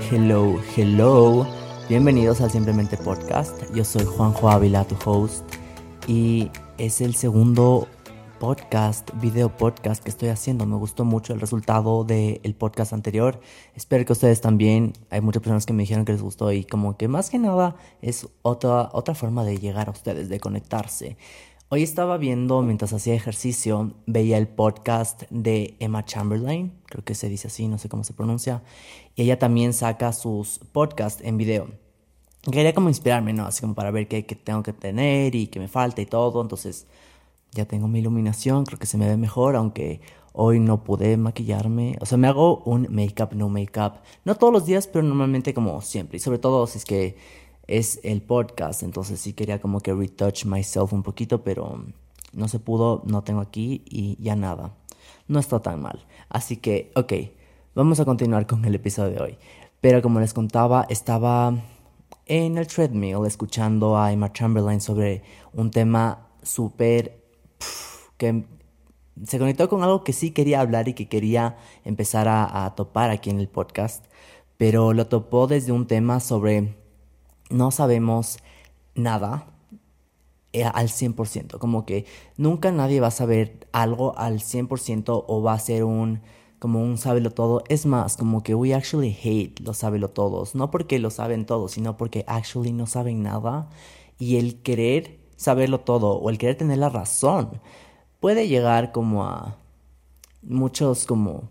Hello, hello. Bienvenidos al Simplemente Podcast. Yo soy Juanjo Ávila, tu host. Y es el segundo podcast, video podcast que estoy haciendo. Me gustó mucho el resultado del podcast anterior. Espero que ustedes también. Hay muchas personas que me dijeron que les gustó y como que más que nada es otra, otra forma de llegar a ustedes, de conectarse. Hoy estaba viendo, mientras hacía ejercicio, veía el podcast de Emma Chamberlain, creo que se dice así, no sé cómo se pronuncia, y ella también saca sus podcasts en video. Quería como inspirarme, ¿no? Así como para ver qué, qué tengo que tener y qué me falta y todo, entonces ya tengo mi iluminación, creo que se me ve mejor, aunque hoy no pude maquillarme. O sea, me hago un make-up, no make-up. No todos los días, pero normalmente como siempre. Y sobre todo si es que es el podcast, entonces sí quería como que retouch myself un poquito, pero no se pudo, no tengo aquí y ya nada. No está tan mal. Así que, ok, vamos a continuar con el episodio de hoy. Pero como les contaba, estaba en el treadmill escuchando a Emma Chamberlain sobre un tema súper que se conectó con algo que sí quería hablar y que quería empezar a, a topar aquí en el podcast, pero lo topó desde un tema sobre no sabemos nada eh, al 100%, como que nunca nadie va a saber algo al 100% o va a ser un como un sábelo todo, es más, como que we actually hate los sábelo todos, no porque lo saben todos, sino porque actually no saben nada. Y el querer saberlo todo o el querer tener la razón puede llegar como a muchos como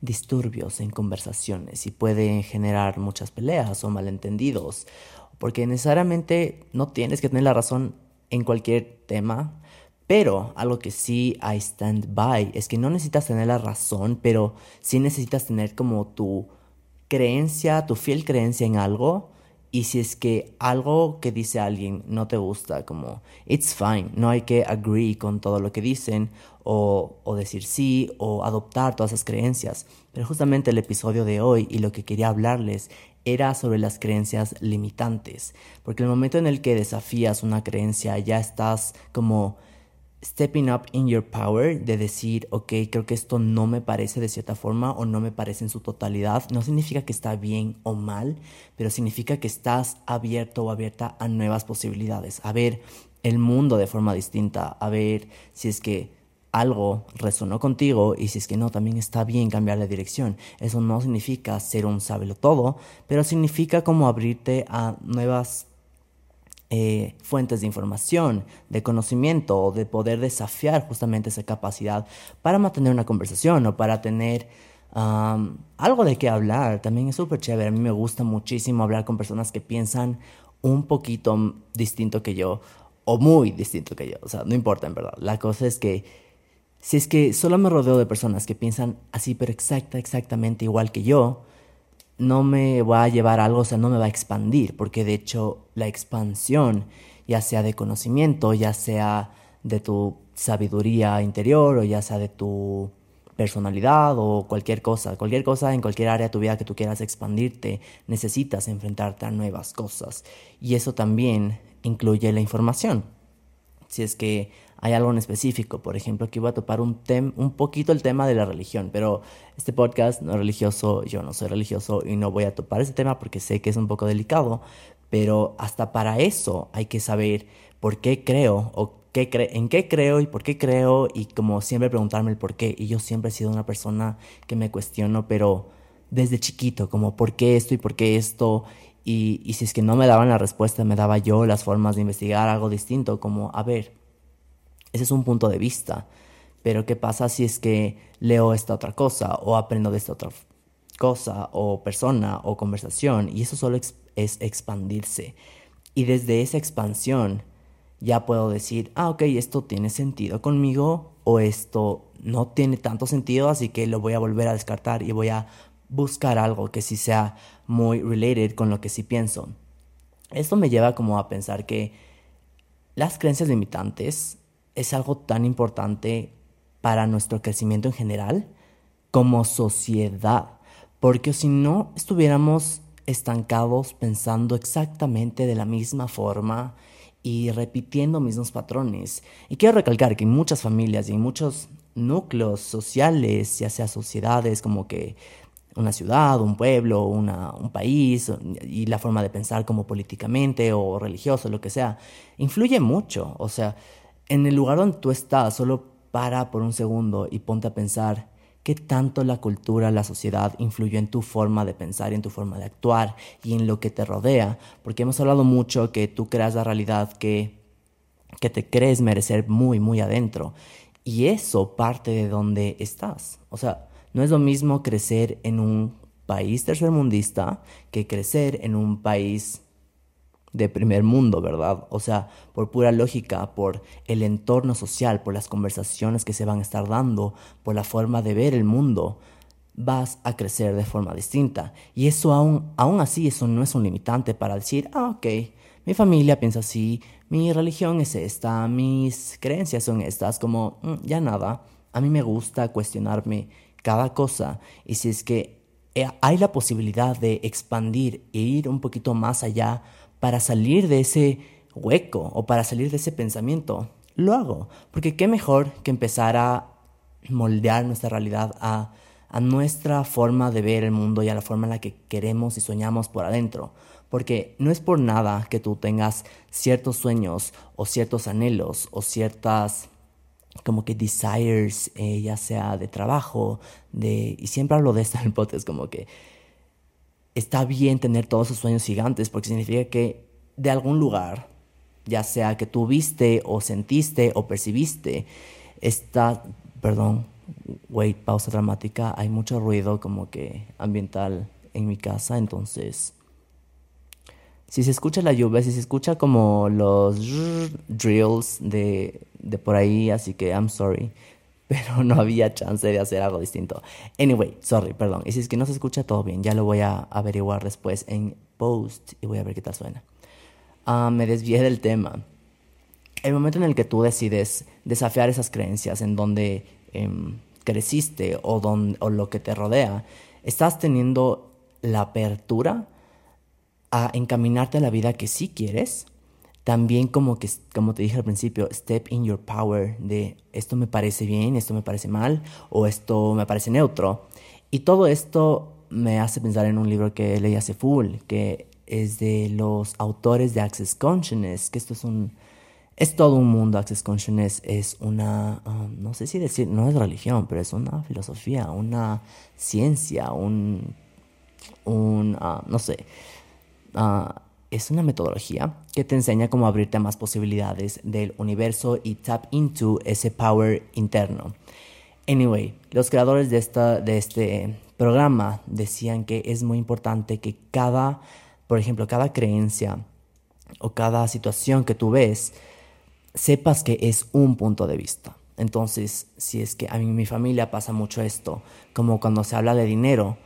disturbios en conversaciones y puede generar muchas peleas o malentendidos porque necesariamente no tienes que tener la razón en cualquier tema, pero algo que sí I stand by es que no necesitas tener la razón, pero sí necesitas tener como tu creencia, tu fiel creencia en algo. Y si es que algo que dice alguien no te gusta, como it's fine, no hay que agree con todo lo que dicen o, o decir sí o adoptar todas esas creencias. Pero justamente el episodio de hoy y lo que quería hablarles era sobre las creencias limitantes, porque el momento en el que desafías una creencia ya estás como stepping up in your power de decir, ok, creo que esto no me parece de cierta forma o no me parece en su totalidad, no significa que está bien o mal, pero significa que estás abierto o abierta a nuevas posibilidades, a ver el mundo de forma distinta, a ver si es que algo resonó contigo y si es que no, también está bien cambiar de dirección. Eso no significa ser un sábelo todo, pero significa como abrirte a nuevas eh, fuentes de información, de conocimiento o de poder desafiar justamente esa capacidad para mantener una conversación o para tener algo de qué hablar. También es súper chévere. A mí me gusta muchísimo hablar con personas que piensan un poquito distinto que yo o muy distinto que yo. O sea, no importa en verdad. La cosa es que si es que solo me rodeo de personas que piensan así, pero exacta, exactamente igual que yo, no me va a llevar algo, o sea, no me va a expandir, porque de hecho la expansión, ya sea de conocimiento, ya sea de tu sabiduría interior o ya sea de tu personalidad o cualquier cosa, cualquier cosa en cualquier área de tu vida que tú quieras expandirte, necesitas enfrentarte a nuevas cosas. Y eso también incluye la información. Si es que hay algo en específico. Por ejemplo, que iba a topar un, un poquito el tema de la religión, pero este podcast no es religioso, yo no soy religioso y no voy a topar ese tema porque sé que es un poco delicado, pero hasta para eso hay que saber por qué creo o qué en qué creo y por qué creo y como siempre preguntarme el por qué. Y yo siempre he sido una persona que me cuestiono, pero desde chiquito, como por qué esto y por qué esto. Y, y si es que no me daban la respuesta, me daba yo las formas de investigar algo distinto, como, a ver, ese es un punto de vista. Pero ¿qué pasa si es que leo esta otra cosa o aprendo de esta otra cosa o persona o conversación? Y eso solo es expandirse. Y desde esa expansión ya puedo decir, ah, ok, esto tiene sentido conmigo o esto no tiene tanto sentido, así que lo voy a volver a descartar y voy a buscar algo que sí sea muy related con lo que sí pienso. Esto me lleva como a pensar que las creencias limitantes es algo tan importante para nuestro crecimiento en general como sociedad. Porque si no estuviéramos estancados pensando exactamente de la misma forma y repitiendo mismos patrones. Y quiero recalcar que en muchas familias y en muchos núcleos sociales, ya sea sociedades como que una ciudad, un pueblo, un país y la forma de pensar como políticamente o religioso, lo que sea, influye mucho. O sea, en el lugar donde tú estás, solo para por un segundo y ponte a pensar qué tanto la cultura, la sociedad influyó en tu forma de pensar, en tu forma de actuar y en lo que te rodea. Porque hemos hablado mucho que tú creas la realidad que, que te crees merecer muy, muy adentro. Y eso parte de donde estás. O sea, no es lo mismo crecer en un país tercermundista que crecer en un país de primer mundo, ¿verdad? O sea, por pura lógica, por el entorno social, por las conversaciones que se van a estar dando, por la forma de ver el mundo, vas a crecer de forma distinta. Y eso aún, aún así, eso no es un limitante para decir, ah, ok, mi familia piensa así, mi religión es esta, mis creencias son estas, como, mm, ya nada, a mí me gusta cuestionarme cada cosa y si es que eh, hay la posibilidad de expandir e ir un poquito más allá para salir de ese hueco o para salir de ese pensamiento, lo hago. Porque qué mejor que empezar a moldear nuestra realidad a, nuestra forma de ver el mundo y a la forma en la que queremos y soñamos por adentro. Porque no es por nada que tú tengas ciertos sueños o ciertos anhelos o ciertas como que desires, eh, ya sea de trabajo, de... Y siempre hablo de esto en el podcast, como que está bien tener todos esos sueños gigantes porque significa que de algún lugar, ya sea que tú viste o sentiste o percibiste, está, perdón, wait, pausa dramática, hay mucho ruido como que ambiental en mi casa, entonces si se escucha la lluvia, si se escucha como los drills de, de por ahí, así que I'm sorry. Pero no había chance de hacer algo distinto. Anyway, sorry, perdón. Y si es que no se escucha todo bien, ya lo voy a averiguar después en post y voy a ver qué tal suena. Ah, me desvié del tema. El momento en el que tú decides desafiar esas creencias en donde em, creciste o, don, o lo que te rodea, estás teniendo la apertura a encaminarte a la vida que sí quieres. También como que, como te dije al principio, step in your power de esto me parece bien, esto me parece mal o esto me parece neutro. Y todo esto me hace pensar en un libro que leí hace full, que es de los autores de Access Consciousness, que esto es un... Es todo un mundo, Access Consciousness es una, um, no sé si decir, no es religión, pero es una filosofía, una ciencia, un, un uh, no sé, Ah, es una metodología que te enseña cómo abrirte a más posibilidades del universo y tap into ese power interno. Anyway, los creadores de, esta, de este programa decían que es muy importante que cada, por ejemplo, cada creencia o cada situación que tú ves, sepas que es un punto de vista. Entonces, si es que a mí mi familia pasa mucho esto, como cuando se habla de dinero,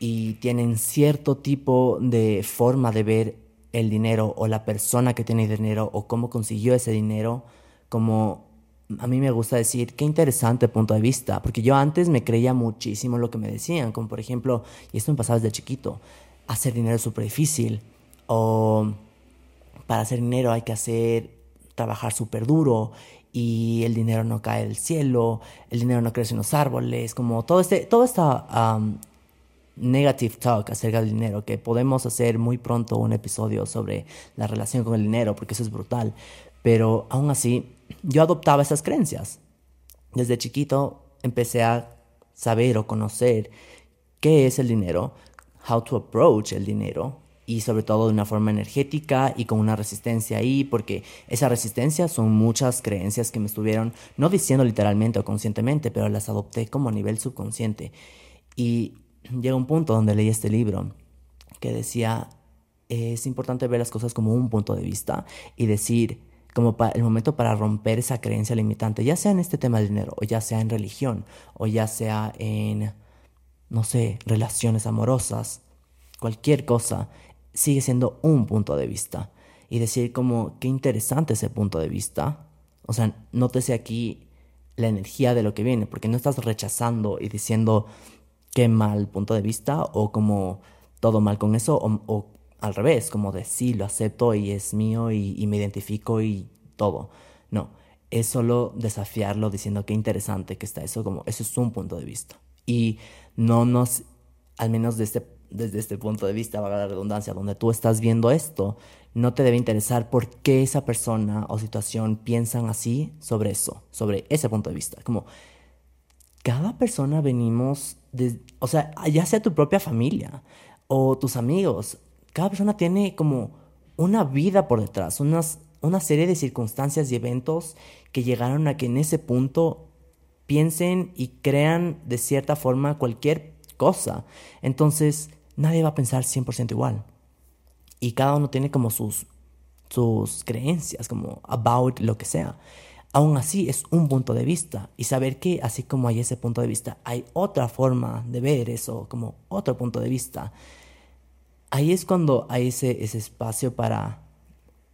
y tienen cierto tipo de forma de ver el dinero o la persona que tiene dinero o cómo consiguió ese dinero, como a mí me gusta decir, qué interesante punto de vista, porque yo antes me creía muchísimo lo que me decían, como por ejemplo, y esto me pasaba desde chiquito, hacer dinero es súper difícil, o para hacer dinero hay que hacer, trabajar súper duro, y el dinero no cae del cielo, el dinero no crece en los árboles, como todo este, toda esta negative talk acerca del dinero, que podemos hacer muy pronto un episodio sobre la relación con el dinero, porque eso es brutal. Pero aún así, yo adoptaba esas creencias. Desde chiquito empecé a saber o conocer qué es el dinero, how to approach el dinero, y sobre todo de una forma energética y con una resistencia ahí, porque esa resistencia son muchas creencias que me estuvieron, no diciendo literalmente o conscientemente, pero las adopté como a nivel subconsciente. Y llega un punto donde leí este libro que decía, es importante ver las cosas como un punto de vista y decir, como el momento para romper esa creencia limitante, ya sea en este tema del dinero, o ya sea en religión, o ya sea en, no sé, relaciones amorosas, cualquier cosa, sigue siendo un punto de vista. Y decir como, qué interesante ese punto de vista. O sea, nótese aquí la energía de lo que viene, porque no estás rechazando y diciendo, qué mal punto de vista o como todo mal con eso o, al revés, como de sí, lo acepto y es mío y, me identifico y todo. No, es solo desafiarlo diciendo qué interesante que está eso, como eso es un punto de vista. Y no nos al menos desde, desde este punto de vista, valga la redundancia, donde tú estás viendo esto, no te debe interesar por qué esa persona o situación piensan así sobre eso, sobre ese punto de vista. Como cada persona venimos, de, o sea, ya sea tu propia familia o tus amigos, cada persona tiene como una vida por detrás, unas, una serie de circunstancias y eventos que llegaron a que en ese punto piensen y crean de cierta forma cualquier cosa. Entonces, nadie va a pensar 100% igual. Y cada uno tiene como sus, sus creencias, como about lo que sea. Aún así es un punto de vista. Y saber que así como hay ese punto de vista, hay otra forma de ver eso, como otro punto de vista. Ahí es cuando hay ese, ese espacio para,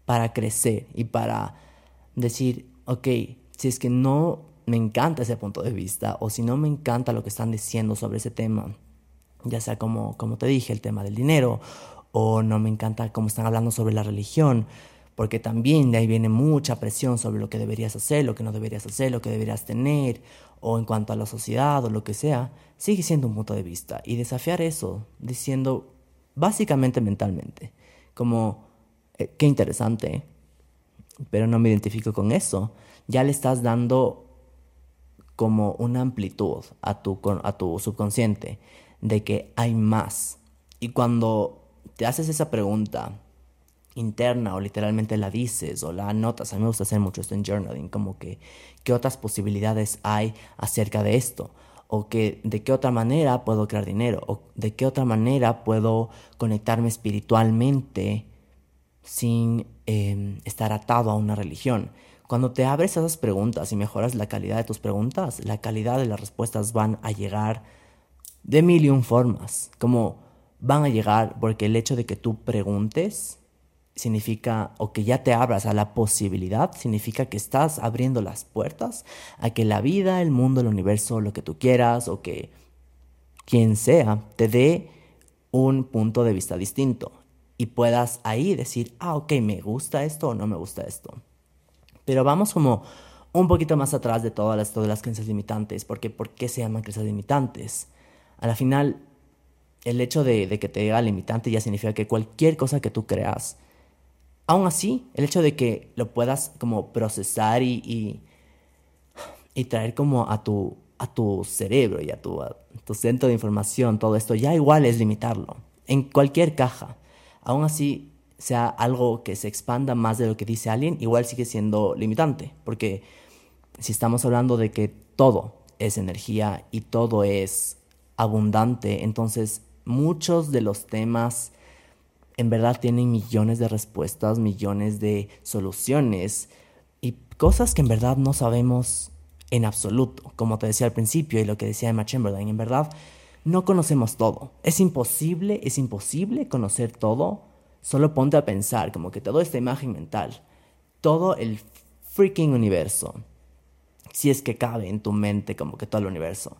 para crecer y para decir, ok, si es que no me encanta ese punto de vista o si no me encanta lo que están diciendo sobre ese tema, ya sea como, como te dije, el tema del dinero, o no me encanta cómo están hablando sobre la religión, porque también de ahí viene mucha presión sobre lo que deberías hacer, lo que no deberías hacer, lo que deberías tener, o en cuanto a la sociedad o lo que sea, sigue siendo un punto de vista. Y desafiar eso, diciendo, básicamente mentalmente. Como, eh, qué interesante, pero no me identifico con eso. Ya le estás dando como una amplitud a tu, a tu subconsciente de que hay más. Y cuando te haces esa pregunta interna o literalmente la dices o la anotas, a mí me gusta hacer mucho esto en journaling, como que qué otras posibilidades hay acerca de esto o que de qué otra manera puedo crear dinero o de qué otra manera puedo conectarme espiritualmente sin em, estar atado a una religión. Cuando te abres a esas preguntas y mejoras la calidad de tus preguntas, la calidad de las respuestas van a llegar de mil y un formas. Como van a llegar porque el hecho de que tú preguntes significa, o que ya te abras a la posibilidad, significa que estás abriendo las puertas a que la vida, el mundo, el universo, lo que tú quieras, o que quien sea, te dé un punto de vista distinto y puedas ahí decir, ah, ok, me gusta esto o no me gusta esto. Pero vamos como un poquito más atrás de todas las, todas las creencias limitantes, porque ¿por qué se llaman creencias limitantes? A la final, el hecho de, de que te diga limitante ya significa que cualquier cosa que tú creas, aún así, el hecho de que lo puedas como procesar y, y, traer como a tu, a tu cerebro y a tu, tu centro de información, todo esto, ya igual es limitarlo. En cualquier caja. Aún así, sea algo que se expanda más de lo que dice alguien, igual sigue siendo limitante. Porque si estamos hablando de que todo es energía y todo es abundante, entonces muchos de los temas en verdad tienen millones de respuestas, millones de soluciones y cosas que en verdad no sabemos en absoluto. Como te decía al principio y lo que decía Emma Chamberlain, en verdad no conocemos todo. Es imposible, es imposible conocer todo. Solo ponte a pensar, como que doy esta imagen mental. Todo el freaking universo. Si es que cabe en tu mente como que todo el universo.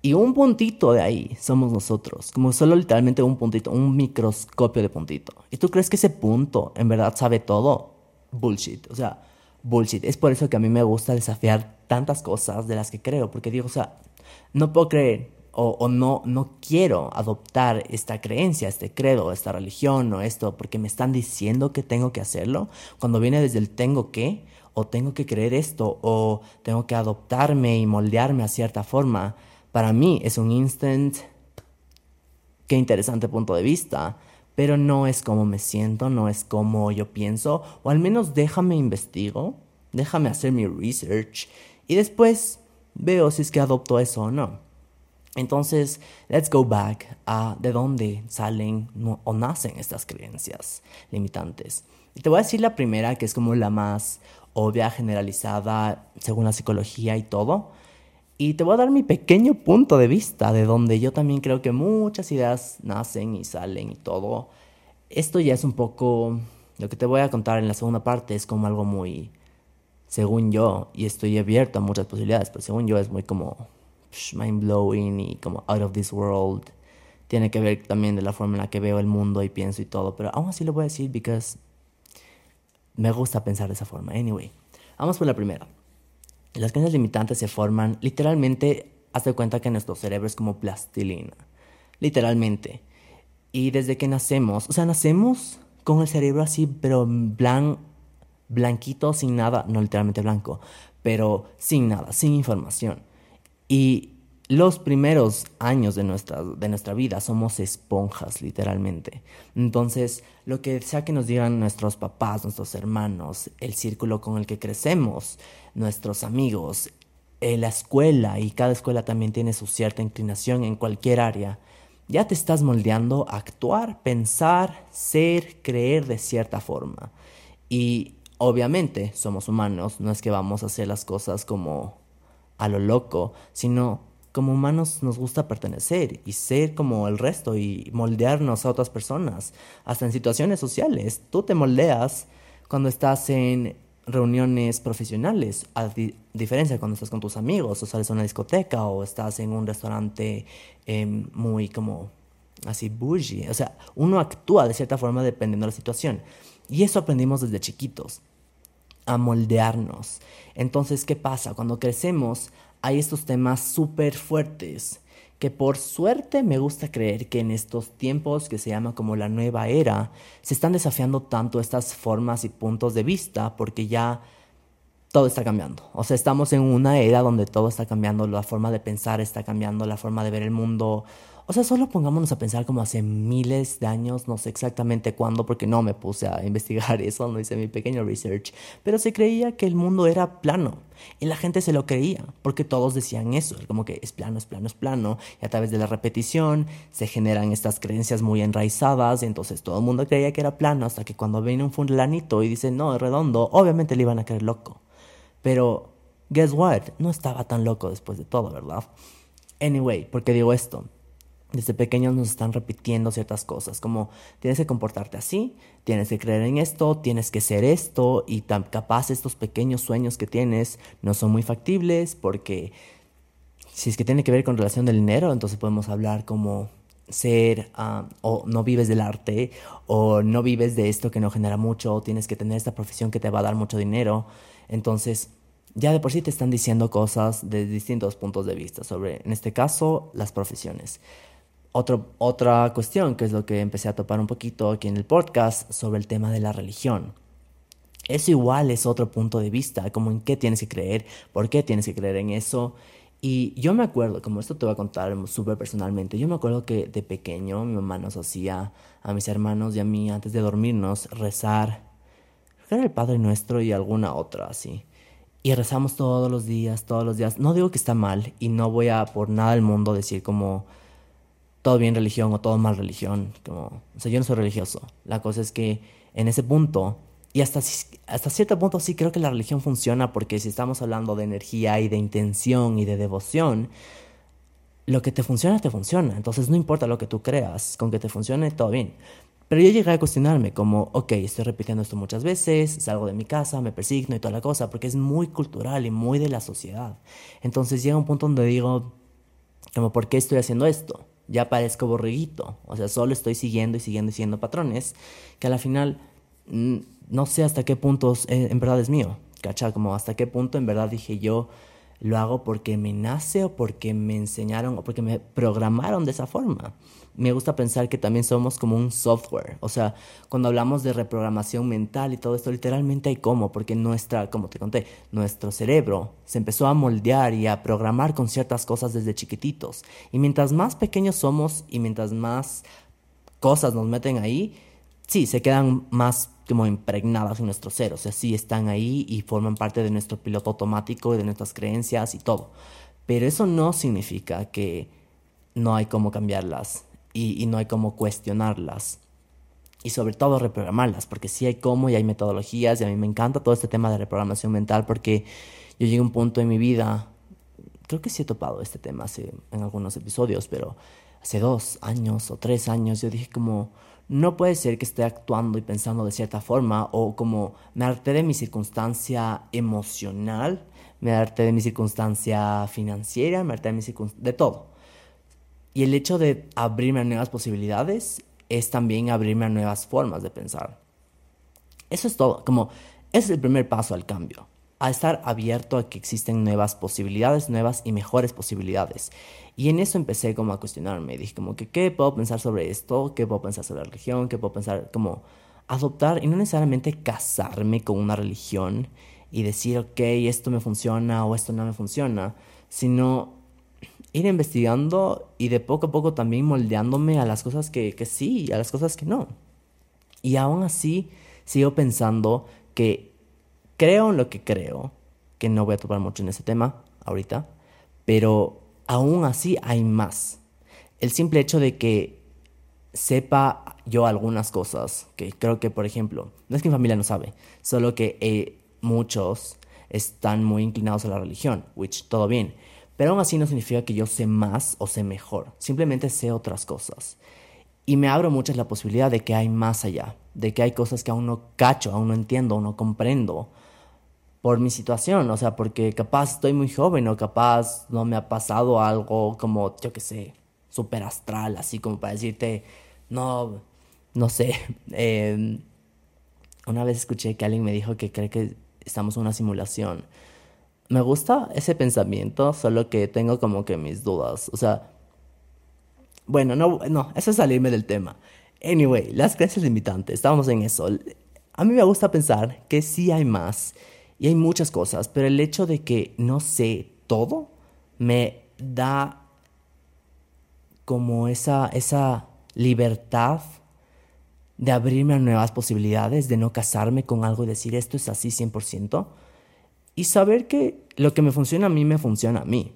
Y un puntito de ahí somos nosotros, como solo literalmente un puntito, un microscopio de puntito. ¿Y tú crees que ese punto en verdad sabe todo? Bullshit, o sea, bullshit. Es por eso que a mí me gusta desafiar tantas cosas de las que creo, porque digo, o sea, no puedo creer o, o no, no quiero adoptar esta creencia, este credo, esta religión o esto, porque me están diciendo que tengo que hacerlo, cuando viene desde el tengo que, o tengo que creer esto, o tengo que adoptarme y moldearme a cierta forma para mí es un instant, qué interesante punto de vista, pero no es como me siento, no es como yo pienso, o al menos déjame investigo, déjame hacer mi research y después veo si es que adopto eso o no. Entonces, let's go back a de dónde salen o nacen estas creencias limitantes. Y te voy a decir la primera, que es como la más obvia, generalizada, según la psicología y todo, y te voy a dar mi pequeño punto de vista de donde yo también creo que muchas ideas nacen y salen y todo. Esto ya es un poco... Lo que te voy a contar en la segunda parte es como algo muy... Según yo, y estoy abierto a muchas posibilidades, pero según yo es muy como mind blowing y como out of this world. Tiene que ver también de la forma en la que veo el mundo y pienso y todo, pero aún así lo voy a decir because me gusta pensar de esa forma. Anyway, vamos por la primera. Las creencias limitantes se forman literalmente, haz de cuenta que nuestro cerebro es como plastilina. literalmente. Y desde que nacemos, o sea, nacemos con el cerebro así, pero blan, blanquito, sin nada, no literalmente blanco, pero sin nada, sin información. Y los primeros años de nuestra, de nuestra vida somos esponjas, literalmente. Entonces, lo que sea que nos digan nuestros papás, nuestros hermanos, el círculo con el que crecemos, nuestros amigos, eh, la escuela, y cada escuela también tiene su cierta inclinación en cualquier área, ya te estás moldeando a actuar, pensar, ser, creer de cierta forma. Y obviamente somos humanos, no es que vamos a hacer las cosas como a lo loco, sino como humanos nos gusta pertenecer y ser como el resto y moldearnos a otras personas, hasta en situaciones sociales. Tú te moldeas cuando estás en reuniones profesionales, a diferencia cuando estás con tus amigos o sales a una discoteca o estás en un restaurante em, muy como así bougie. O sea, uno actúa de cierta forma dependiendo de la situación. Y eso aprendimos desde chiquitos, a moldearnos. Entonces, ¿qué pasa? Cuando crecemos hay estos temas súper fuertes que por suerte me gusta creer que en estos tiempos que se llama como la nueva era, se están desafiando tanto estas formas y puntos de vista porque ya todo está cambiando. O sea, estamos en una era donde todo está cambiando, la forma de pensar está cambiando, la forma de ver el mundo. O sea, solo pongámonos a pensar como hace miles de años, no sé exactamente cuándo, porque no me puse a investigar eso, no hice mi pequeño research, pero se creía que el mundo era plano. Y la gente se lo creía, porque todos decían eso, como que es plano, es plano, es plano, y a través de la repetición se generan estas creencias muy enraizadas, y entonces todo el mundo creía que era plano, hasta que cuando viene un fulanito y dice, no, es redondo, obviamente le iban a creer loco. Pero, guess what? No estaba tan loco después de todo, ¿verdad? Anyway, ¿por qué digo esto? Desde pequeños nos están repitiendo ciertas cosas, como tienes que comportarte así, tienes que creer en esto, tienes que ser esto, y tan capaz estos pequeños sueños que tienes no son muy factibles porque si es que tiene que ver con relación del dinero, entonces podemos hablar como ser ah, o no vives del arte o no vives de esto que no genera mucho o tienes que tener esta profesión que te va a dar mucho dinero. Entonces, ya de por sí te están diciendo cosas de distintos puntos de vista sobre, en este caso, las profesiones otra cuestión, que es lo que empecé a topar un poquito aquí en el podcast, sobre el tema de la religión. Eso igual es otro punto de vista, como en qué tienes que creer, por qué tienes que creer en eso. Y yo me acuerdo, como esto te voy a contar súper personalmente, yo me acuerdo que de pequeño mi mamá nos hacía a mis hermanos y a mí antes de dormirnos rezar, era el Padre Nuestro y alguna otra así. Y rezamos todos los días, todos los días. No digo que está mal y no voy a por nada del mundo decir como todo bien religión o todo mal religión. Como, o sea, yo no soy religioso. La cosa es que en ese punto, y hasta, hasta cierto punto sí creo que la religión funciona porque si estamos hablando de energía y de intención y de devoción, lo que te funciona, te funciona. Entonces no importa lo que tú creas, con que te funcione, todo bien. Pero yo llegué a cuestionarme como, ok, estoy repitiendo esto muchas veces, salgo de mi casa, me persigno y toda la cosa, porque es muy cultural y muy de la sociedad. Entonces llega un punto donde digo, como, ¿por qué estoy haciendo esto? Ya parezco borreguito. O sea, solo estoy siguiendo y siguiendo y siguiendo patrones que a la final mm, no sé hasta qué punto en verdad es mío. ¿Cacha? Como hasta qué punto en verdad dije yo lo hago porque me nace o porque me enseñaron o porque me programaron de esa forma me gusta pensar que también somos como un software. O sea, cuando hablamos de reprogramación mental y todo esto, literalmente hay cómo, porque nuestra, como te conté, nuestro cerebro se empezó a moldear y a programar con ciertas cosas desde chiquititos. Y mientras más pequeños somos y mientras más cosas nos meten ahí, sí, se quedan más como impregnadas en nuestro ser. O sea, sí están ahí y forman parte de nuestro piloto automático y de nuestras creencias y todo. Pero eso no significa que no hay cómo cambiarlas y, no hay cómo cuestionarlas. Y sobre todo reprogramarlas, porque sí hay cómo y hay metodologías y a mí me encanta todo este tema de reprogramación mental porque yo llegué a un punto en mi vida, creo que sí he topado este tema hace, en algunos episodios, pero hace dos años o tres años yo dije como, no puede ser que esté actuando y pensando de cierta forma o como me harté de mi circunstancia emocional, me harté de mi circunstancia financiera, me harté de mi circunstancia, de todo. Y el hecho de abrirme a nuevas posibilidades es también abrirme a nuevas formas de pensar. Eso es todo, como es el primer paso al cambio. a estar abierto a que existen nuevas posibilidades, nuevas y mejores posibilidades. Y en eso empecé como a cuestionarme, dije como que, ¿qué puedo pensar sobre esto? ¿Qué puedo pensar sobre la religión? ¿Qué puedo pensar como adoptar y no necesariamente casarme con una religión y decir, ok, esto me funciona o esto no me funciona, sino ir investigando y de poco a poco también moldeándome a las cosas que, que sí y a las cosas que no. Y aún así sigo pensando que creo en lo que creo, que no voy a topar mucho en ese tema ahorita, pero aún así hay más. El simple hecho de que sepa yo algunas cosas, que creo que, por ejemplo, no es que mi familia no sabe, solo que eh, muchos están muy inclinados a la religión, which todo bien, pero aún así no significa que yo sé más o sé mejor, simplemente sé otras cosas. Y me abro mucho la posibilidad de que hay más allá, de que hay cosas que aún no cacho, aún no entiendo, aún no comprendo, por mi situación, o sea, porque capaz estoy muy joven o capaz no me ha pasado algo como, yo qué sé, súper astral, así como para decirte, no, no sé. Em, una vez escuché que alguien me dijo que cree que estamos en una simulación. Me gusta ese pensamiento, solo que tengo como que mis dudas. O sea, bueno, no, no, eso es salirme del tema. Anyway, las creencias limitantes, estamos en eso. A mí me gusta pensar que sí hay más y hay muchas cosas, pero el hecho de que no sé todo me da como esa, esa libertad de abrirme a nuevas posibilidades, de no casarme con algo y decir esto es así 100%, y saber que lo que me funciona a mí me funciona a mí.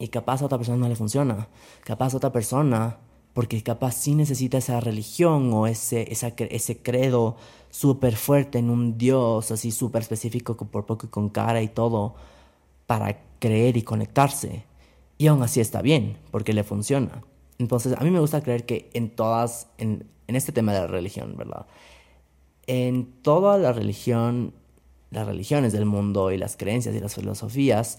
Y capaz a otra persona no le funciona, capaz a otra persona porque capaz sí necesita esa religión o ese, ese credo súper fuerte en un Dios así súper específico por poco y con cara y todo para creer y conectarse. Y aún así está bien, porque le funciona. Entonces, a mí me gusta creer que en todas, en, en este tema de la religión, ¿verdad? En toda la religión, las religiones del mundo y las creencias y las filosofías,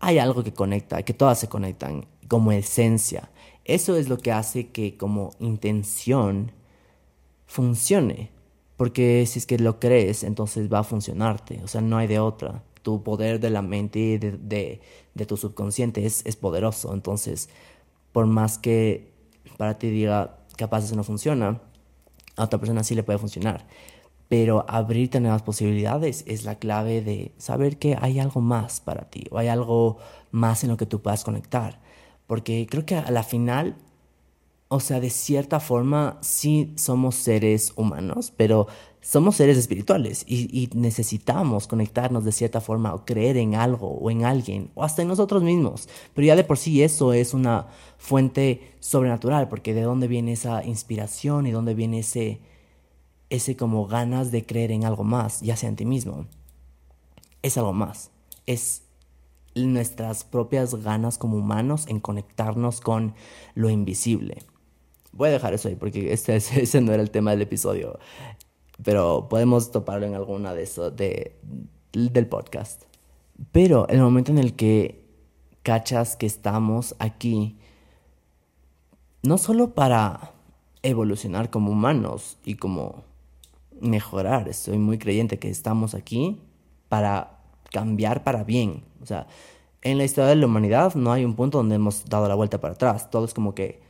hay algo que conecta, que todas se conectan como esencia. Eso es lo que hace que como intención funcione. Porque si es que lo crees, entonces va a funcionarte. O sea, no hay de otra. Tu poder de la mente y de, de, tu subconsciente es, es, poderoso. Entonces, por más que para ti diga, capaz eso no funciona, a otra persona sí le puede funcionar. Pero abrirte nuevas posibilidades es la clave de saber que hay algo más para ti o hay algo más en lo que tú puedas conectar. Porque creo que a la final, o sea, de cierta forma sí somos seres humanos, pero somos seres espirituales y, necesitamos conectarnos de cierta forma o creer en algo o en alguien o hasta en nosotros mismos. Pero ya de por sí eso es una fuente sobrenatural, porque de dónde viene esa inspiración y dónde viene ese, ese como ganas de creer en algo más, ya sea en ti mismo. Es algo más. Es nuestras propias ganas como humanos en conectarnos con lo invisible. Voy a dejar eso ahí porque este, ese no era el tema del episodio, pero podemos toparlo en alguna de eso de, del podcast. Pero el momento en el que cachas que estamos aquí, no solo para evolucionar como humanos y como mejorar, estoy muy creyente que estamos aquí para cambiar para bien. O sea, en la historia de la humanidad no hay un punto donde hemos dado la vuelta para atrás. Todo es como que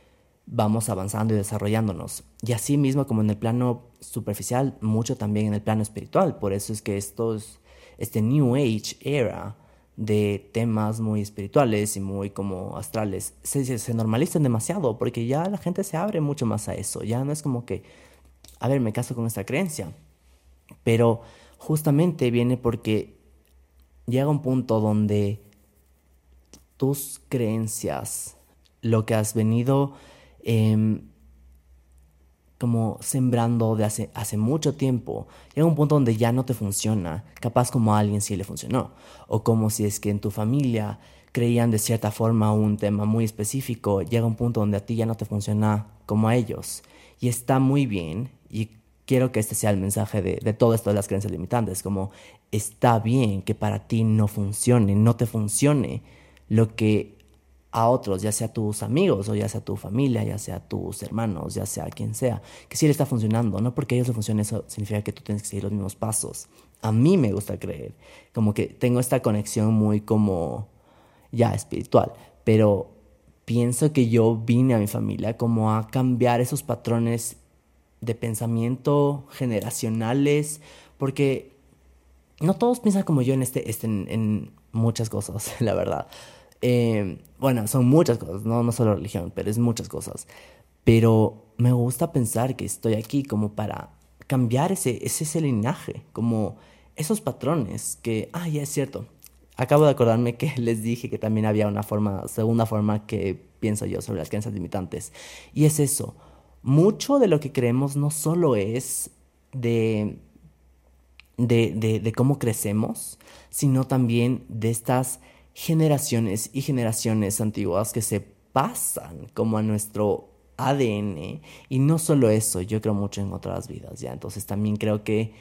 vamos avanzando y desarrollándonos. Y así mismo como en el plano superficial, mucho también en el plano espiritual. Por eso es que estos, este New Age era de temas muy espirituales y muy como astrales se, se normalizan demasiado porque ya la gente se abre mucho más a eso. Ya no es como que, a ver, me caso con esta creencia. Pero justamente viene porque llega un punto donde tus creencias, lo que has venido em, como sembrando de hace, hace mucho tiempo, llega un punto donde ya no te funciona, capaz como a alguien sí le funcionó, o como si es que en tu familia creían de cierta forma un tema muy específico, llega un punto donde a ti ya no te funciona como a ellos. Y está muy bien, y quiero que este sea el mensaje de, de todo esto de las creencias limitantes, como está bien que para ti no funcione, no te funcione lo que a otros, ya sea tus amigos o ya sea tu familia, ya sea tus hermanos, ya sea quien sea, que sí le está funcionando. No porque a ellos le funcione eso significa que tú tienes que seguir los mismos pasos. A mí me gusta creer, como que tengo esta conexión muy como ya espiritual, pero pienso que yo vine a mi familia como a cambiar esos patrones de pensamiento generacionales, porque no todos piensan como yo en, este, este en muchas cosas, la verdad. Eh, bueno, son muchas cosas, no, no solo religión, pero es muchas cosas. Pero me gusta pensar que estoy aquí como para cambiar ese, ese, ese linaje, como esos patrones que, ah, ya es cierto. Acabo de acordarme que les dije que también había una forma, segunda forma que pienso yo sobre las creencias limitantes. Y es eso. Mucho de lo que creemos no solo es de, de, de, cómo crecemos, sino también de estas generaciones y generaciones antiguas que se pasan como a nuestro ADN. Y no solo eso, yo creo mucho en otras vidas, ¿ya? Entonces también creo que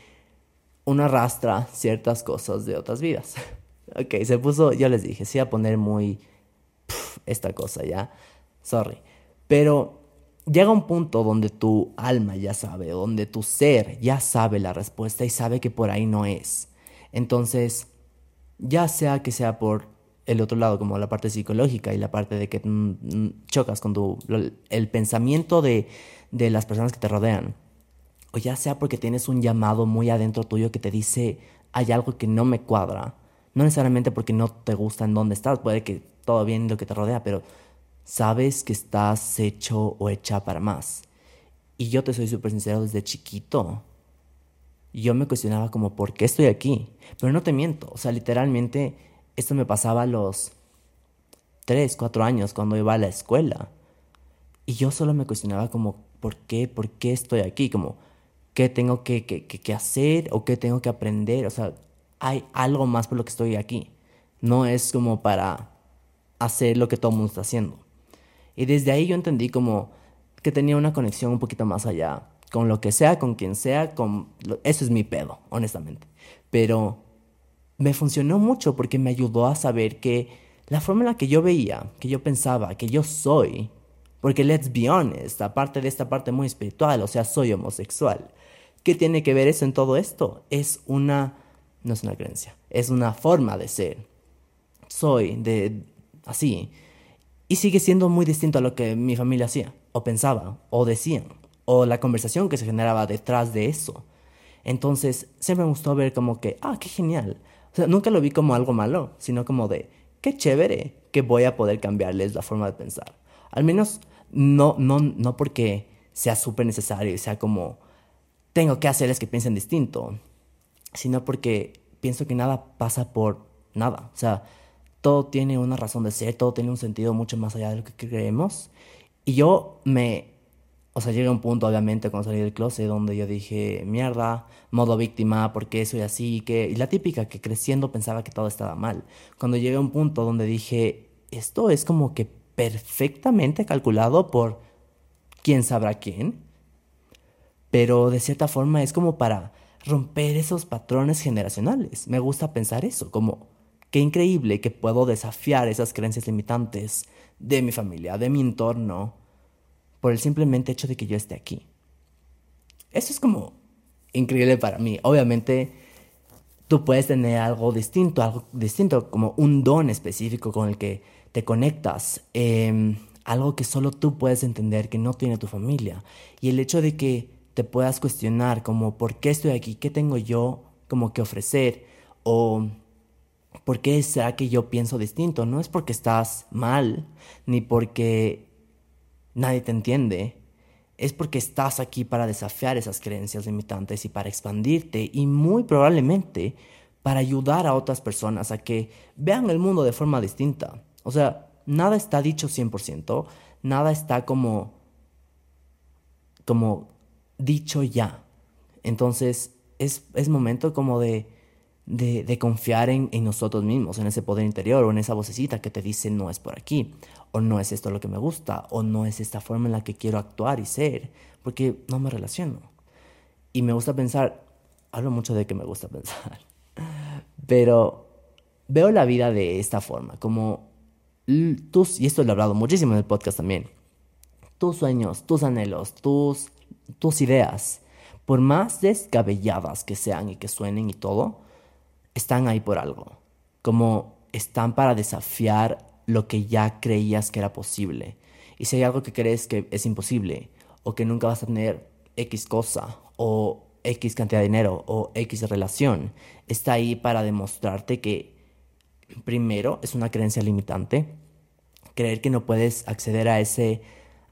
uno arrastra ciertas cosas de otras vidas. ok, se puso, yo les dije, sí a poner muy esta cosa, ¿ya? Sorry. Pero llega un punto donde tu alma ya sabe, donde tu ser ya sabe la respuesta y sabe que por ahí no es. Entonces, ya sea que sea por el otro lado, como la parte psicológica y la parte de que mm, mm, chocas con tu, el pensamiento de, de las personas que te rodean. O ya sea porque tienes un llamado muy adentro tuyo que te dice, hay algo que no me cuadra. No necesariamente porque no te gusta en dónde estás, puede que todo bien lo que te rodea, pero sabes que estás hecho o hecha para más. Y yo te soy súper sincero desde chiquito. Yo me cuestionaba como, ¿por qué estoy aquí? Pero no te miento, o sea, literalmente esto me pasaba a los 3, 4 años cuando iba a la escuela. Y yo solo me cuestionaba como, ¿por qué? ¿Por qué estoy aquí? Como, ¿qué tengo que, que, que, hacer o qué tengo que aprender? O sea, hay algo más por lo que estoy aquí. No es como para hacer lo que todo el mundo está haciendo. Y desde ahí yo entendí como que tenía una conexión un poquito más allá. Con lo que sea, con quien sea, con... Eso es mi pedo, honestamente. Pero me funcionó mucho porque me ayudó a saber que la forma en la que yo veía, que yo pensaba, que yo soy, porque let's be honest, aparte de esta parte muy espiritual, o sea, soy homosexual. ¿Qué tiene que ver eso en todo esto? Es una, no es una creencia, es una forma de ser. Soy de así. Y sigue siendo muy distinto a lo que mi familia hacía, o pensaba, o decían, o la conversación que se generaba detrás de eso. Entonces, siempre me gustó ver como que, ah, qué genial. O sea, nunca lo vi como algo malo, sino como de, qué chévere que voy a poder cambiarles la forma de pensar. Al menos no, no, no porque sea súper necesario y sea como, tengo que hacerles que piensen distinto, sino porque pienso que nada pasa por nada. O sea, todo tiene una razón de ser, todo tiene un sentido mucho más allá de lo que creemos. Y yo me o sea, llega un punto, obviamente, cuando salí del closet, donde yo dije, mierda, modo víctima, ¿por qué soy así? Y la típica, que creciendo pensaba que todo estaba mal. Cuando llegué a un punto donde dije, esto es como que perfectamente calculado por quién sabrá quién, pero de cierta forma es como para romper esos patrones generacionales. Me gusta pensar eso, como qué increíble que puedo desafiar esas creencias limitantes de mi familia, de mi entorno, por el simplemente hecho de que yo esté aquí. Eso es como increíble para mí. Obviamente, tú puedes tener algo distinto, algo distinto, como un don específico con el que te conectas, em, algo que solo tú puedes entender que no tiene tu familia. Y el hecho de que te puedas cuestionar como por qué estoy aquí, qué tengo yo como que ofrecer o por qué será que yo pienso distinto. No es porque estás mal, ni porque nadie te entiende, es porque estás aquí para desafiar esas creencias limitantes y para expandirte y muy probablemente para ayudar a otras personas a que vean el mundo de forma distinta. O sea, nada está dicho 100%, nada está como como dicho ya. Entonces, es, es momento como de, de, confiar en, nosotros mismos, en ese poder interior o en esa vocecita que te dice no es por aquí o no es esto lo que me gusta, o no es esta forma en la que quiero actuar y ser, porque no me relaciono. Y me gusta pensar, hablo mucho de que me gusta pensar, pero veo la vida de esta forma, como tus, y esto lo he hablado muchísimo en el podcast también, tus sueños, tus anhelos, tus, tus ideas, por más descabelladas que sean y que suenen y todo, están ahí por algo. Como están para desafiar lo que ya creías que era posible. Y si hay algo que crees que es imposible, o que nunca vas a tener X cosa, o X cantidad de dinero, o X relación, está ahí para demostrarte que, primero, es una creencia limitante. Creer que no puedes acceder a, ese,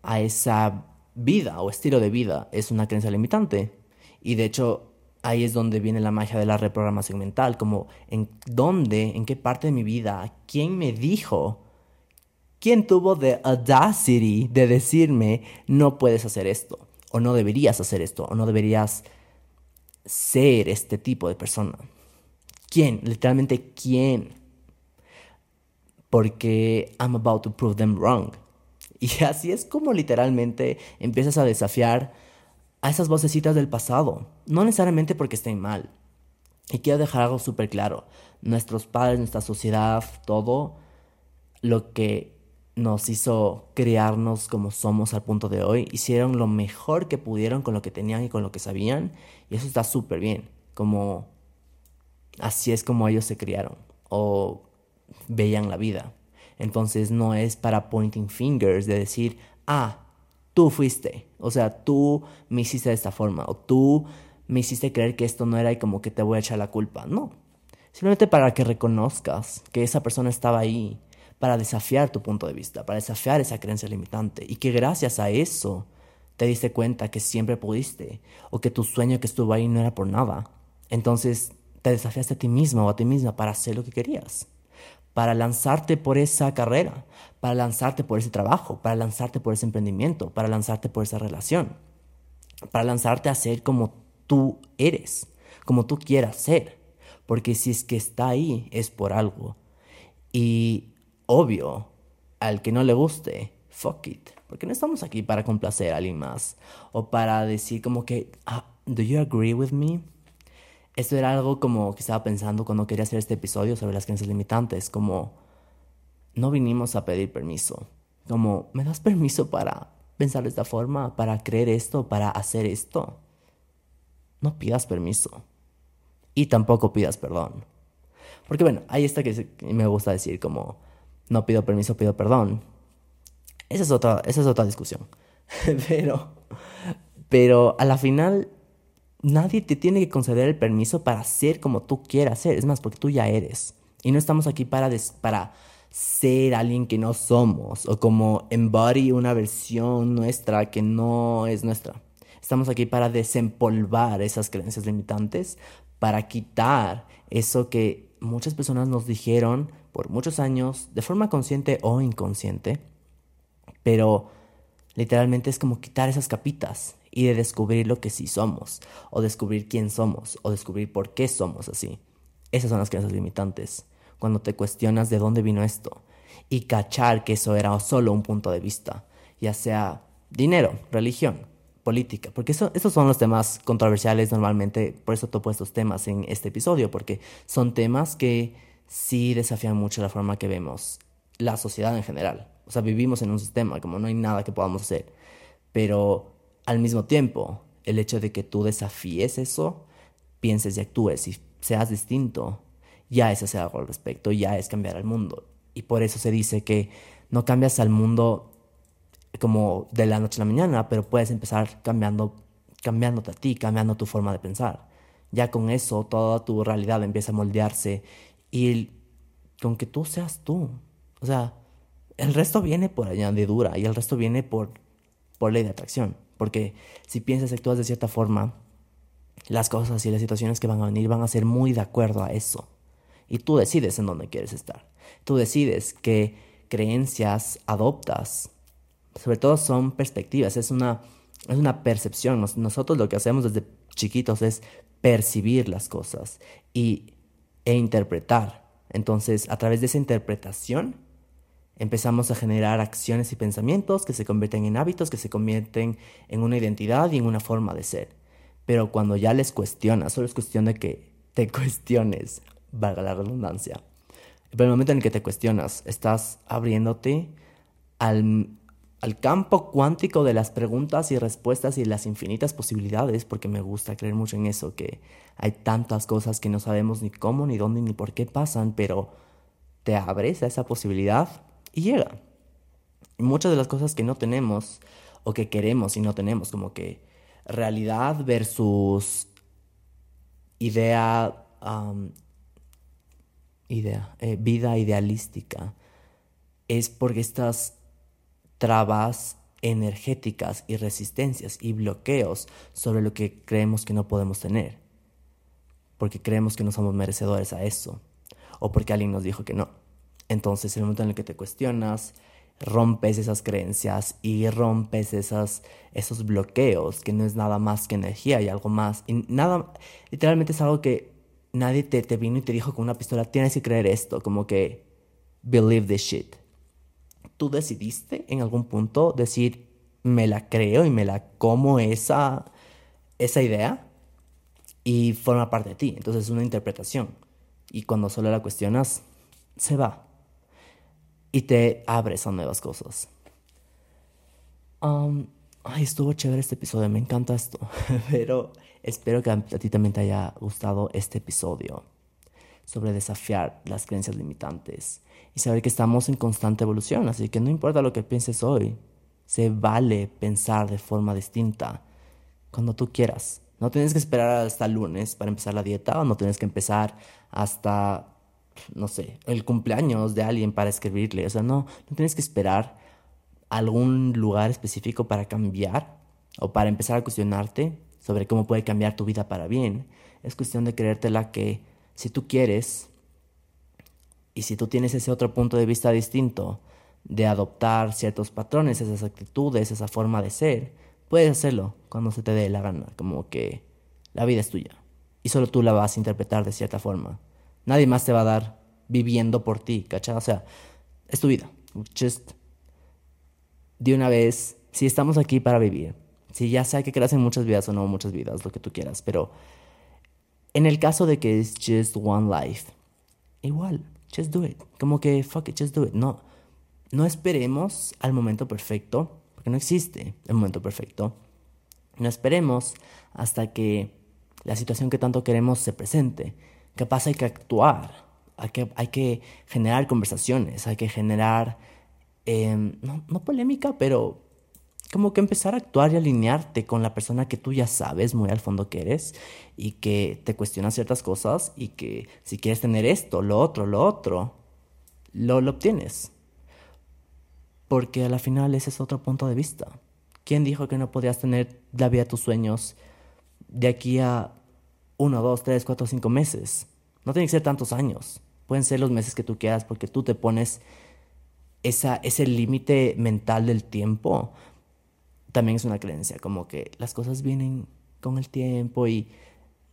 a esa vida o estilo de vida es una creencia limitante. Y de hecho, ahí es donde viene la magia de la reprogramación mental, como en dónde, en qué parte de mi vida, quién me dijo, quién tuvo the audacity de decirme no puedes hacer esto, o no deberías hacer esto, o no deberías ser este tipo de persona. ¿Quién? Literalmente, ¿quién? Porque I'm about to prove them wrong. Y así es como literalmente empiezas a desafiar a esas vocecitas del pasado, no necesariamente porque estén mal. Y quiero dejar algo súper claro, nuestros padres, nuestra sociedad, todo lo que nos hizo crearnos como somos al punto de hoy, hicieron lo mejor que pudieron con lo que tenían y con lo que sabían, y eso está súper bien, como así es como ellos se criaron o veían la vida. Entonces no es para pointing fingers de decir, ah, tú fuiste, o sea, tú me hiciste de esta forma, o tú me hiciste creer que esto no era y como que te voy a echar la culpa. No, simplemente para que reconozcas que esa persona estaba ahí, para desafiar tu punto de vista, para desafiar esa creencia limitante, y que gracias a eso te diste cuenta que siempre pudiste, o que tu sueño que estuvo ahí no era por nada. Entonces te desafiaste a ti mismo o a ti misma para hacer lo que querías para lanzarte por esa carrera, para lanzarte por ese trabajo, para lanzarte por ese emprendimiento, para lanzarte por esa relación, para lanzarte a ser como tú eres, como tú quieras ser. Porque si es que está ahí, es por algo. Y obvio, al que no le guste, fuck it. Porque no estamos aquí para complacer a alguien más. O para decir como que, ah, ¿do you agree with me? Esto era algo como que estaba pensando cuando quería hacer este episodio sobre las creencias limitantes, como no vinimos a pedir permiso, como ¿me das permiso para pensar de esta forma, para creer esto, para hacer esto? No pidas permiso y tampoco pidas perdón. Porque bueno, ahí está que me gusta decir como no pido permiso, pido perdón. Esa es otra, esa es otra discusión. pero, pero a la final nadie te tiene que conceder el permiso para ser como tú quieras ser. Es más, porque tú ya eres. Y no estamos aquí para, para ser alguien que no somos o como embody una versión nuestra que no es nuestra. Estamos aquí para desempolvar esas creencias limitantes, para quitar eso que muchas personas nos dijeron por muchos años, de forma consciente o inconsciente, pero literalmente es como quitar esas capitas y de descubrir lo que sí somos, o descubrir quién somos, o descubrir por qué somos así. Esas son las creencias limitantes. Cuando te cuestionas de dónde vino esto y cachar que eso era solo un punto de vista, ya sea dinero, religión, política, porque eso, esos son los temas controversiales normalmente, por eso topo estos temas en este episodio, porque son temas que sí desafían mucho la forma que vemos la sociedad en general. O sea, vivimos en un sistema, como no hay nada que podamos hacer. Pero al mismo tiempo, el hecho de que tú desafíes eso, pienses y actúes y seas distinto, ya es hacer algo al respecto, ya es cambiar al mundo. Y por eso se dice que no cambias al mundo como de la noche a la mañana, pero puedes empezar cambiando, cambiándote a ti, cambiando tu forma de pensar. Ya con eso toda tu realidad empieza a moldearse y con que tú seas tú. O sea, el resto viene por añadidura y el resto viene por, por ley de atracción. Porque si piensas y actúas de cierta forma, las cosas y las situaciones que van a venir van a ser muy de acuerdo a eso. Y tú decides en dónde quieres estar. Tú decides qué creencias adoptas. Sobre todo son perspectivas, es una, es una percepción. nosotros lo que hacemos desde chiquitos es percibir las cosas y, e interpretar. Entonces, a través de esa interpretación, Empezamos a generar acciones y pensamientos que se convierten en hábitos, que se convierten en una identidad y en una forma de ser. Pero cuando ya les cuestionas, solo es cuestión de que te cuestiones, valga la redundancia, Pero el momento en el que te cuestionas, estás abriéndote al, al campo cuántico de las preguntas y respuestas y las infinitas posibilidades, porque me gusta creer mucho en eso, que hay tantas cosas que no sabemos ni cómo, ni dónde, ni por qué pasan, pero te abres a esa posibilidad y llega. Muchas de las cosas que no tenemos o que queremos y no tenemos, como que realidad versus idea, idea eh, vida idealística, es porque estas trabas energéticas y resistencias y bloqueos sobre lo que creemos que no podemos tener, porque creemos que no somos merecedores a eso, o porque alguien nos dijo que no. Entonces, el momento en el que te cuestionas, rompes esas creencias y rompes esas, esos bloqueos, que no es nada más que energía y algo más. Y nada, literalmente es algo que nadie te, te vino y te dijo con una pistola, tienes que creer esto, como que believe this shit. Tú decidiste en algún punto decir, me la creo y me la como esa, esa idea y forma parte de ti. Entonces es una interpretación. Y cuando solo la cuestionas, se va y te abres a nuevas cosas. Um, ay, estuvo chévere este episodio, me encanta esto, pero espero que a, ti también te haya gustado este episodio sobre desafiar las creencias limitantes y saber que estamos en constante evolución, así que no importa lo que pienses hoy, se vale pensar de forma distinta cuando tú quieras. No tienes que esperar hasta el lunes para empezar la dieta o no tienes que empezar hasta no sé, el cumpleaños de alguien para escribirle. O sea, no, no tienes que esperar algún lugar específico para cambiar o para empezar a cuestionarte sobre cómo puede cambiar tu vida para bien. Es cuestión de creértela que si tú quieres y si tú tienes ese otro punto de vista distinto de adoptar ciertos patrones, esas actitudes, esa forma de ser, puedes hacerlo cuando se te dé la gana, como que la vida es tuya y solo tú la vas a interpretar de cierta forma. Nadie más te va a dar viviendo por ti, ¿cachai? O sea, es tu vida. Just de una vez, si estamos aquí para vivir, si ya sea que creas en muchas vidas o no muchas vidas, lo que tú quieras, pero en el caso de que es just one life, igual, just do it. Como que, fuck it, just do it. No, no esperemos al momento perfecto, porque no existe el momento perfecto. No esperemos hasta que la situación que tanto queremos se presente Capaz hay que actuar, hay que, hay que generar conversaciones, hay que generar, em, no, no polémica, pero como que empezar a actuar y alinearte con la persona que tú ya sabes muy al fondo que eres y que te cuestiona ciertas cosas y que si quieres tener esto, lo otro, lo otro, lo, lo obtienes. Porque a la final ese es otro punto de vista. ¿Quién dijo que no podías tener la vida de tus sueños de aquí a uno, dos, tres, cuatro, cinco meses. No tiene que ser tantos años. Pueden ser los meses que tú quieras porque tú te pones esa, ese límite mental del tiempo. También es una creencia, como que las cosas vienen con el tiempo y,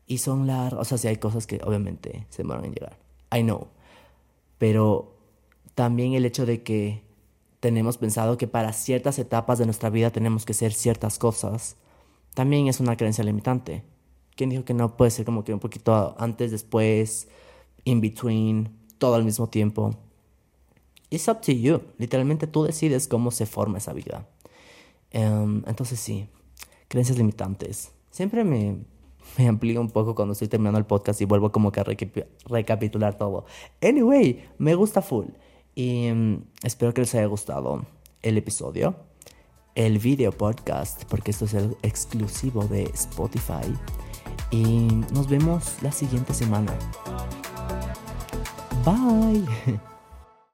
y son largas. O sea, sí hay cosas que obviamente se demoran en llegar. I know. Pero también el hecho de que tenemos pensado que para ciertas etapas de nuestra vida tenemos que ser ciertas cosas, también es una creencia limitante. ¿Quién dijo que no puede ser como que un poquito antes, después, in between, todo al mismo tiempo? It's up to you. Literalmente tú decides cómo se forma esa vida. Em, entonces sí, creencias limitantes. Siempre me, me amplío un poco cuando estoy terminando el podcast y vuelvo como que a recapitular todo. Anyway, me gusta full. Y em, espero que les haya gustado el episodio, el video podcast, porque esto es el exclusivo de Spotify. Y nos vemos la siguiente semana. Bye.